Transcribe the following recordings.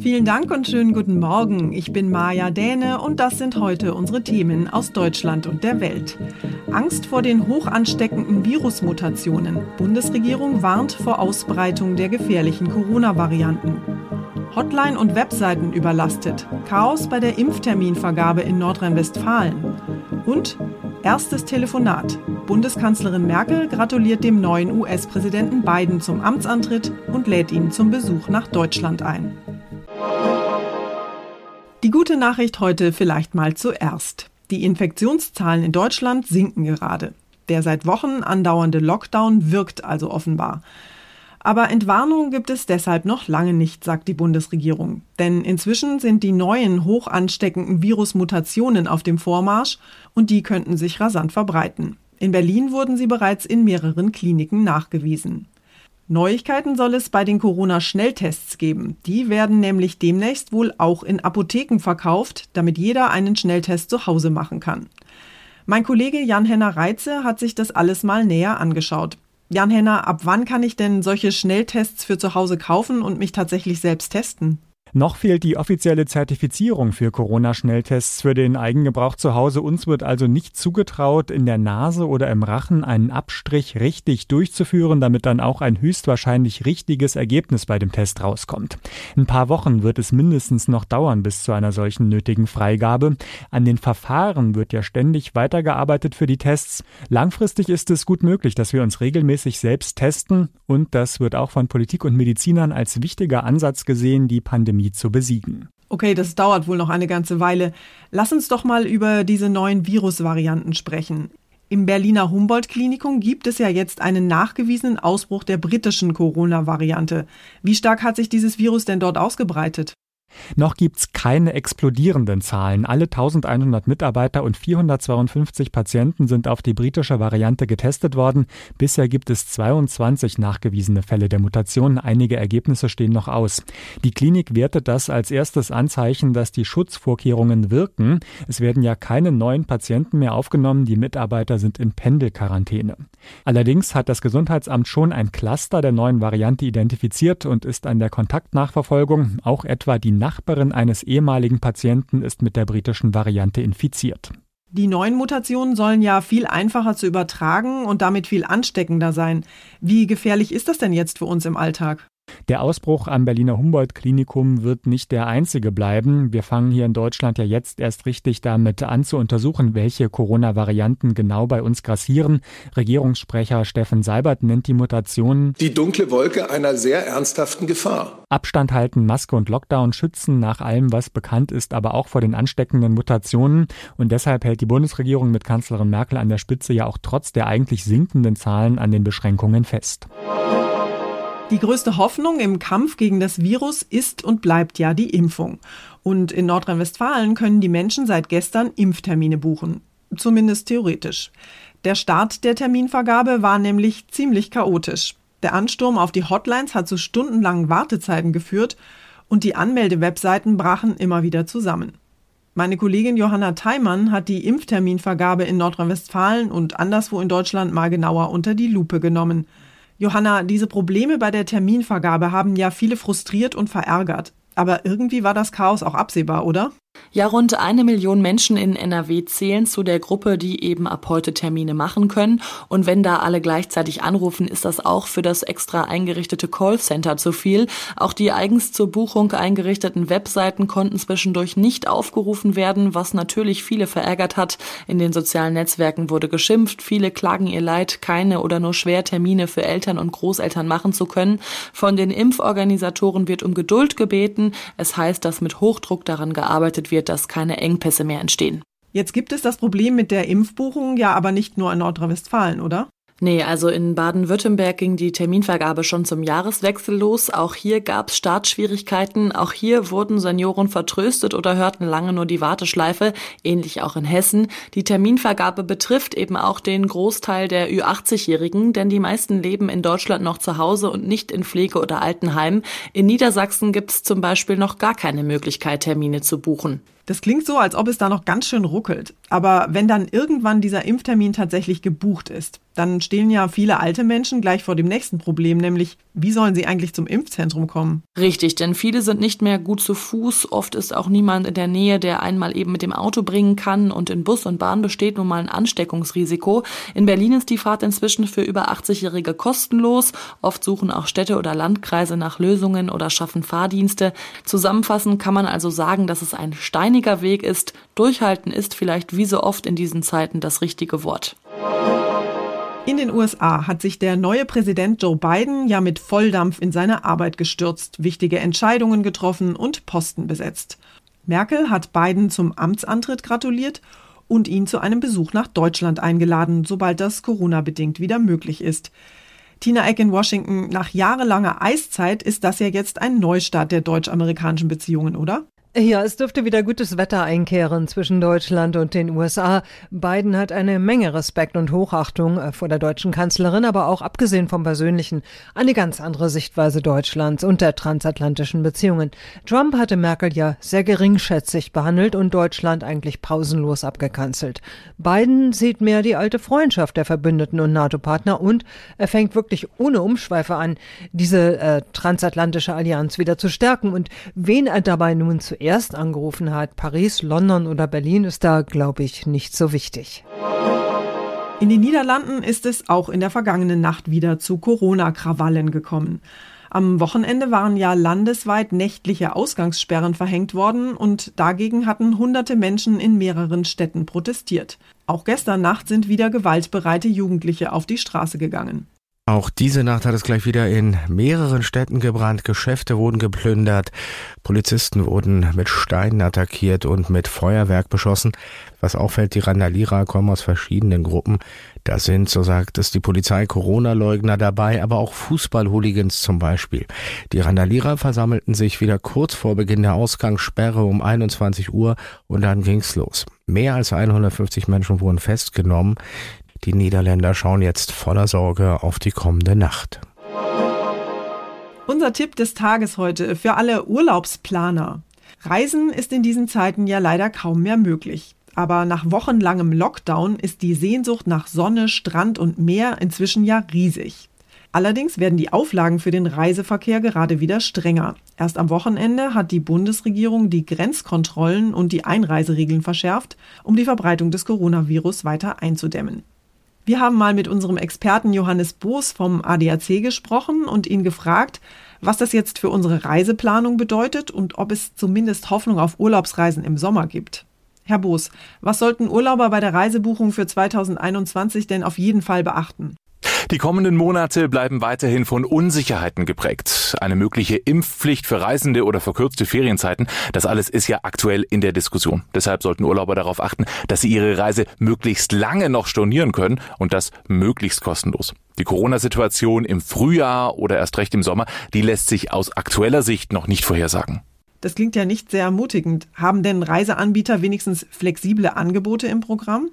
Vielen Dank und schönen guten Morgen. Ich bin Maja Däne und das sind heute unsere Themen aus Deutschland und der Welt. Angst vor den hochansteckenden Virusmutationen. Bundesregierung warnt vor Ausbreitung der gefährlichen Corona-Varianten. Hotline und Webseiten überlastet. Chaos bei der Impfterminvergabe in Nordrhein-Westfalen. Und erstes Telefonat. Bundeskanzlerin Merkel gratuliert dem neuen US-Präsidenten Biden zum Amtsantritt und lädt ihn zum Besuch nach Deutschland ein. Die gute Nachricht heute vielleicht mal zuerst. Die Infektionszahlen in Deutschland sinken gerade. Der seit Wochen andauernde Lockdown wirkt also offenbar. Aber Entwarnung gibt es deshalb noch lange nicht, sagt die Bundesregierung. Denn inzwischen sind die neuen hoch ansteckenden Virusmutationen auf dem Vormarsch und die könnten sich rasant verbreiten. In Berlin wurden sie bereits in mehreren Kliniken nachgewiesen. Neuigkeiten soll es bei den Corona-Schnelltests geben. Die werden nämlich demnächst wohl auch in Apotheken verkauft, damit jeder einen Schnelltest zu Hause machen kann. Mein Kollege Jan-Henner Reitze hat sich das alles mal näher angeschaut. Jan-Henner, ab wann kann ich denn solche Schnelltests für zu Hause kaufen und mich tatsächlich selbst testen? Noch fehlt die offizielle Zertifizierung für Corona-Schnelltests für den Eigengebrauch zu Hause. Uns wird also nicht zugetraut, in der Nase oder im Rachen einen Abstrich richtig durchzuführen, damit dann auch ein höchstwahrscheinlich richtiges Ergebnis bei dem Test rauskommt. Ein paar Wochen wird es mindestens noch dauern bis zu einer solchen nötigen Freigabe. An den Verfahren wird ja ständig weitergearbeitet für die Tests. Langfristig ist es gut möglich, dass wir uns regelmäßig selbst testen und das wird auch von Politik und Medizinern als wichtiger Ansatz gesehen, die Pandemie Pandemie zu besiegen. Okay, das dauert wohl noch eine ganze Weile. Lass uns doch mal über diese neuen Virusvarianten sprechen. Im Berliner Humboldt-Klinikum gibt es ja jetzt einen nachgewiesenen Ausbruch der britischen Corona-Variante. Wie stark hat sich dieses Virus denn dort ausgebreitet? Noch gibt's keine explodierenden Zahlen. Alle 1100 Mitarbeiter und 452 Patienten sind auf die britische Variante getestet worden. Bisher gibt es 22 nachgewiesene Fälle der Mutation. Einige Ergebnisse stehen noch aus. Die Klinik wertet das als erstes Anzeichen, dass die Schutzvorkehrungen wirken. Es werden ja keine neuen Patienten mehr aufgenommen. Die Mitarbeiter sind in Pendelquarantäne. Allerdings hat das Gesundheitsamt schon ein Cluster der neuen Variante identifiziert und ist an der Kontaktnachverfolgung. Auch etwa die Nachbarin eines ehemaligen Patienten ist mit der britischen Variante infiziert. Die neuen Mutationen sollen ja viel einfacher zu übertragen und damit viel ansteckender sein. Wie gefährlich ist das denn jetzt für uns im Alltag? Der Ausbruch am Berliner Humboldt-Klinikum wird nicht der einzige bleiben. Wir fangen hier in Deutschland ja jetzt erst richtig damit an zu untersuchen, welche Corona-Varianten genau bei uns grassieren. Regierungssprecher Steffen Seibert nennt die Mutationen die dunkle Wolke einer sehr ernsthaften Gefahr. Abstand halten, Maske und Lockdown schützen nach allem, was bekannt ist, aber auch vor den ansteckenden Mutationen. Und deshalb hält die Bundesregierung mit Kanzlerin Merkel an der Spitze ja auch trotz der eigentlich sinkenden Zahlen an den Beschränkungen fest. Die größte Hoffnung im Kampf gegen das Virus ist und bleibt ja die Impfung. Und in Nordrhein-Westfalen können die Menschen seit gestern Impftermine buchen. Zumindest theoretisch. Der Start der Terminvergabe war nämlich ziemlich chaotisch. Der Ansturm auf die Hotlines hat zu stundenlangen Wartezeiten geführt und die Anmeldewebseiten brachen immer wieder zusammen. Meine Kollegin Johanna Theimann hat die Impfterminvergabe in Nordrhein-Westfalen und anderswo in Deutschland mal genauer unter die Lupe genommen. Johanna, diese Probleme bei der Terminvergabe haben ja viele frustriert und verärgert. Aber irgendwie war das Chaos auch absehbar, oder? Ja, rund eine Million Menschen in NRW zählen zu der Gruppe, die eben ab heute Termine machen können. Und wenn da alle gleichzeitig anrufen, ist das auch für das extra eingerichtete Callcenter zu viel. Auch die eigens zur Buchung eingerichteten Webseiten konnten zwischendurch nicht aufgerufen werden, was natürlich viele verärgert hat. In den sozialen Netzwerken wurde geschimpft. Viele klagen ihr Leid, keine oder nur schwer Termine für Eltern und Großeltern machen zu können. Von den Impforganisatoren wird um Geduld gebeten. Es heißt, dass mit Hochdruck daran gearbeitet wird, dass keine Engpässe mehr entstehen. Jetzt gibt es das Problem mit der Impfbuchung ja aber nicht nur in Nordrhein-Westfalen, oder? Nee, also in Baden-Württemberg ging die Terminvergabe schon zum Jahreswechsel los. Auch hier gab es Startschwierigkeiten. Auch hier wurden Senioren vertröstet oder hörten lange nur die Warteschleife. Ähnlich auch in Hessen. Die Terminvergabe betrifft eben auch den Großteil der Ü80-Jährigen, denn die meisten leben in Deutschland noch zu Hause und nicht in Pflege- oder Altenheim. In Niedersachsen gibt es zum Beispiel noch gar keine Möglichkeit, Termine zu buchen. Das klingt so, als ob es da noch ganz schön ruckelt. Aber wenn dann irgendwann dieser Impftermin tatsächlich gebucht ist, dann stehen ja viele alte Menschen gleich vor dem nächsten Problem, nämlich wie sollen sie eigentlich zum Impfzentrum kommen? Richtig, denn viele sind nicht mehr gut zu Fuß. Oft ist auch niemand in der Nähe, der einmal eben mit dem Auto bringen kann. Und in Bus und Bahn besteht nun mal ein Ansteckungsrisiko. In Berlin ist die Fahrt inzwischen für über 80-Jährige kostenlos. Oft suchen auch Städte oder Landkreise nach Lösungen oder schaffen Fahrdienste. Zusammenfassend kann man also sagen, dass es ein steiniger steiniger Weg ist. Durchhalten ist vielleicht wie so oft in diesen Zeiten das richtige Wort. In den USA hat sich der neue Präsident Joe Biden ja mit Volldampf in seine Arbeit gestürzt, wichtige Entscheidungen getroffen und Posten besetzt. Merkel hat Biden zum Amtsantritt gratuliert und ihn zu einem Besuch nach Deutschland eingeladen, sobald das Corona-bedingt wieder möglich ist. Tina Eck in Washington, nach jahrelanger Eiszeit ist das ja jetzt ein Neustart der deutsch-amerikanischen Beziehungen, oder? Ja, es dürfte wieder gutes Wetter einkehren zwischen Deutschland und den USA. Biden hat eine Menge Respekt und Hochachtung äh, vor der deutschen Kanzlerin, aber auch abgesehen vom Persönlichen eine ganz andere Sichtweise Deutschlands und der transatlantischen Beziehungen. Trump hatte Merkel ja sehr geringschätzig behandelt und Deutschland eigentlich pausenlos abgekanzelt. Biden sieht mehr die alte Freundschaft der Verbündeten und NATO-Partner und er fängt wirklich ohne Umschweife an, diese äh, transatlantische Allianz wieder zu stärken. Und wen er dabei nun zuerst zuerst angerufen hat, Paris, London oder Berlin, ist da, glaube ich, nicht so wichtig. In den Niederlanden ist es auch in der vergangenen Nacht wieder zu Corona-Krawallen gekommen. Am Wochenende waren ja landesweit nächtliche Ausgangssperren verhängt worden und dagegen hatten hunderte Menschen in mehreren Städten protestiert. Auch gestern Nacht sind wieder gewaltbereite Jugendliche auf die Straße gegangen. Auch diese Nacht hat es gleich wieder in mehreren Städten gebrannt, Geschäfte wurden geplündert, Polizisten wurden mit Steinen attackiert und mit Feuerwerk beschossen. Was auffällt, die Randalierer kommen aus verschiedenen Gruppen. Da sind, so sagt es die Polizei, Corona-Leugner dabei, aber auch Fußball-Hooligans zum Beispiel. Die Randalierer versammelten sich wieder kurz vor Beginn der Ausgangssperre um 21 Uhr und dann ging's los. Mehr als 150 Menschen wurden festgenommen. Die Niederländer schauen jetzt voller Sorge auf die kommende Nacht. Unser Tipp des Tages heute für alle Urlaubsplaner. Reisen ist in diesen Zeiten ja leider kaum mehr möglich. Aber nach wochenlangem Lockdown ist die Sehnsucht nach Sonne, Strand und Meer inzwischen ja riesig. Allerdings werden die Auflagen für den Reiseverkehr gerade wieder strenger. Erst am Wochenende hat die Bundesregierung die Grenzkontrollen und die Einreiseregeln verschärft, um die Verbreitung des Coronavirus weiter einzudämmen. Wir haben mal mit unserem Experten Johannes Boos vom ADAC gesprochen und ihn gefragt, was das jetzt für unsere Reiseplanung bedeutet und ob es zumindest Hoffnung auf Urlaubsreisen im Sommer gibt. Herr Boos, was sollten Urlauber bei der Reisebuchung für 2021 denn auf jeden Fall beachten? Die kommenden Monate bleiben weiterhin von Unsicherheiten geprägt. Eine mögliche Impfpflicht für Reisende oder verkürzte Ferienzeiten, das alles ist ja aktuell in der Diskussion. Deshalb sollten Urlauber darauf achten, dass sie ihre Reise möglichst lange noch stornieren können und das möglichst kostenlos. Die Corona-Situation im Frühjahr oder erst recht im Sommer, die lässt sich aus aktueller Sicht noch nicht vorhersagen. Das klingt ja nicht sehr ermutigend. Haben denn Reiseanbieter wenigstens flexible Angebote im Programm?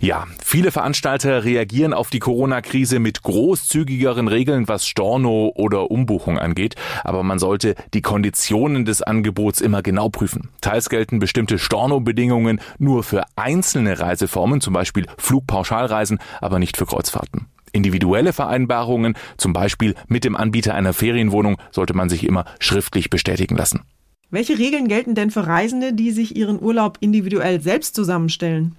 Ja, viele Veranstalter reagieren auf die Corona-Krise mit großzügigeren Regeln, was Storno oder Umbuchung angeht. Aber man sollte die Konditionen des Angebots immer genau prüfen. Teils gelten bestimmte Storno-Bedingungen nur für einzelne Reiseformen, zum Beispiel Flugpauschalreisen, aber nicht für Kreuzfahrten. Individuelle Vereinbarungen, zum Beispiel mit dem Anbieter einer Ferienwohnung, sollte man sich immer schriftlich bestätigen lassen. Welche Regeln gelten denn für Reisende, die sich ihren Urlaub individuell selbst zusammenstellen?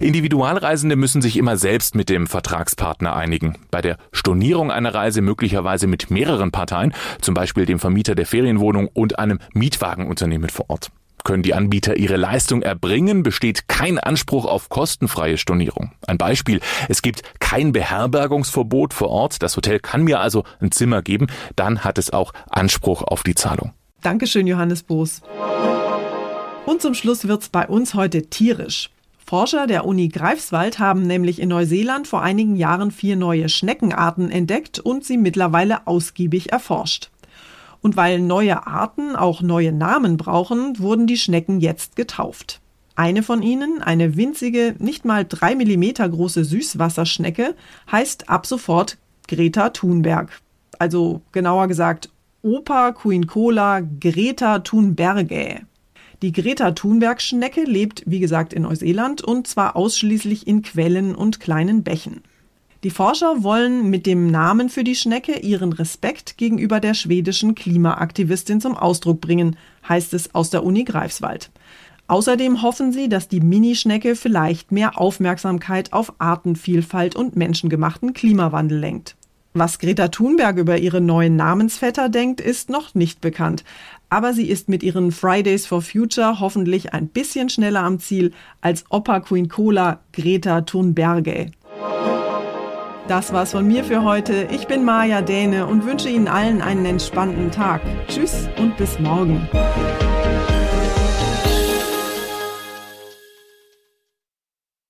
Individualreisende müssen sich immer selbst mit dem Vertragspartner einigen. Bei der Stornierung einer Reise möglicherweise mit mehreren Parteien, zum Beispiel dem Vermieter der Ferienwohnung und einem Mietwagenunternehmen vor Ort. Können die Anbieter ihre Leistung erbringen, besteht kein Anspruch auf kostenfreie Stornierung. Ein Beispiel, es gibt kein Beherbergungsverbot vor Ort, das Hotel kann mir also ein Zimmer geben, dann hat es auch Anspruch auf die Zahlung. Dankeschön, Johannes Boos. Und zum Schluss wird's bei uns heute tierisch. Forscher der Uni Greifswald haben nämlich in Neuseeland vor einigen Jahren vier neue Schneckenarten entdeckt und sie mittlerweile ausgiebig erforscht. Und weil neue Arten auch neue Namen brauchen, wurden die Schnecken jetzt getauft. Eine von ihnen, eine winzige, nicht mal drei Millimeter große Süßwasserschnecke, heißt ab sofort Greta Thunberg. Also genauer gesagt Opa Queen Cola Greta Thunbergae. Die Greta Thunberg-Schnecke lebt, wie gesagt, in Neuseeland und zwar ausschließlich in Quellen und kleinen Bächen. Die Forscher wollen mit dem Namen für die Schnecke ihren Respekt gegenüber der schwedischen Klimaaktivistin zum Ausdruck bringen, heißt es aus der Uni Greifswald. Außerdem hoffen sie, dass die Minischnecke vielleicht mehr Aufmerksamkeit auf Artenvielfalt und menschengemachten Klimawandel lenkt. Was Greta Thunberg über ihre neuen Namensvetter denkt, ist noch nicht bekannt. Aber sie ist mit ihren Fridays for Future hoffentlich ein bisschen schneller am Ziel als Opa Queen Cola Greta Thunberge. Das war's von mir für heute. Ich bin Maja Däne und wünsche Ihnen allen einen entspannten Tag. Tschüss und bis morgen.